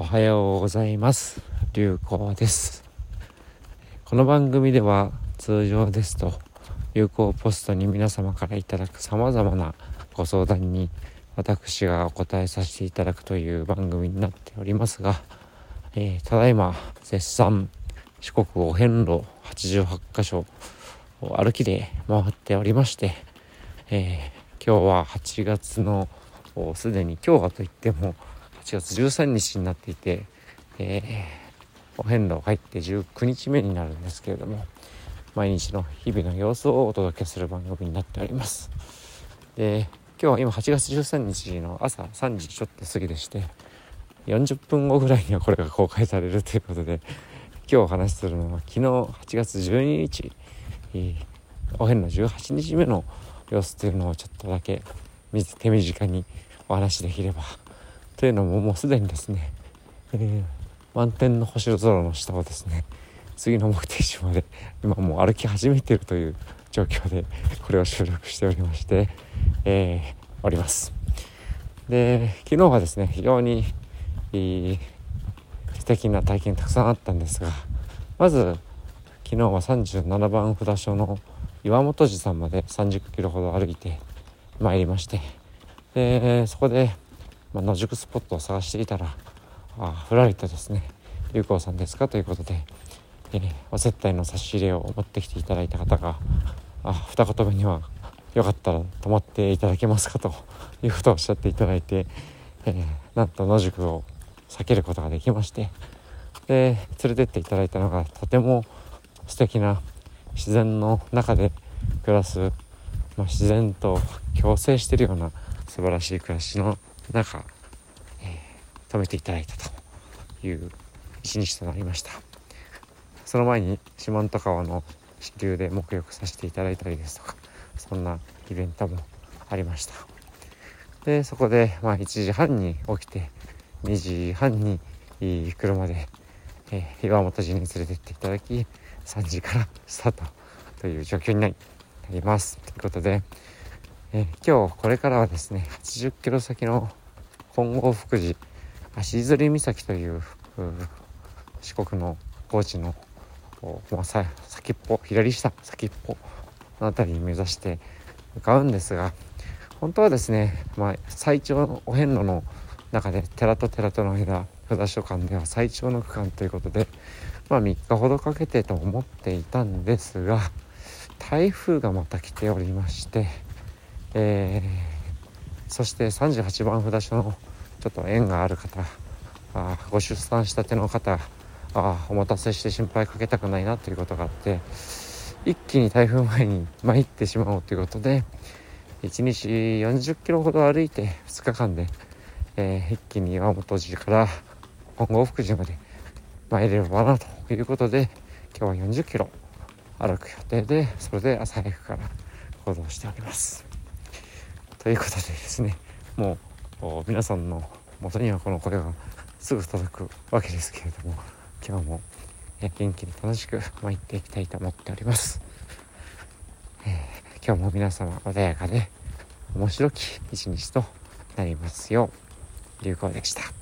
おはようございます。流行です。この番組では通常ですと流行ポストに皆様からいただく様々なご相談に私がお答えさせていただくという番組になっておりますが、えー、ただいま絶賛四国お遍路88箇所を歩きで回っておりまして、えー、今日は8月のすでに今日はといっても8月13日になっていて、えー、お遍路入って19日目になるんですけれども毎日の日々の様子をお届けする番組になっております。で今日は今8月13日の朝3時ちょっと過ぎでして40分後ぐらいにはこれが公開されるということで今日お話しするのは昨日8月12日、えー、お遍路18日目の様子というのをちょっとだけ手短にお話しできればというのももうすでにですね、えー、満天の星空の下をですね次の目的地まで今もう歩き始めているという状況でこれを収録しておりまして、えー、おります。で昨日はですね非常にいい素敵な体験たくさんあったんですがまず昨日は37番札所の岩本寺さんまで30キロほど歩いてまいりましてでそこでまあ、野宿スポットを探していたらあふらりとですね「流行さんですか?」ということで、えー、お接待の差し入れを持ってきていただいた方があ二言目には「よかったら泊まっていただけますか?」ということをおっしゃっていただいて、えー、なんと野宿を避けることができましてで連れてっていただいたのがとても素敵な自然の中で暮らす、まあ、自然と共生してるような素晴らしい暮らしの中、えー、止めていただいたという一日となりました。その前に四万十川の支流で沐浴させていただいたりですとかそんなイベントもありました。でそこで、まあ、1時半に起きて2時半に車で、えー、岩本寺に連れてっていただき3時からスタートという状況になります。ということで、えー、今日これからはですね80キロ先の本郷福寺足摺岬という四国の高知の、まあ、先っぽ左下先っぽの辺りに目指して向かうんですが本当はですね、まあ、最長のお遍路の中で寺と寺との間札所間では最長の区間ということで、まあ、3日ほどかけてと思っていたんですが台風がまた来ておりまして、えー、そして38番札所のちょっと縁がある方あご出産したての方あお待たせして心配かけたくないなということがあって一気に台風前に参ってしまおうということで1日40キロほど歩いて2日間で、えー、一気に岩本寺から本郷福寺まで参れればなということで今日は40キロ歩く予定でそれで朝早くから行動しております。ということでですねもう皆さんの元にはこの声がすぐ届くわけですけれども今日も元気に楽しく参っていきたいと思っております、えー、今日も皆様穏やかで面白き一日となりますよう流行でした。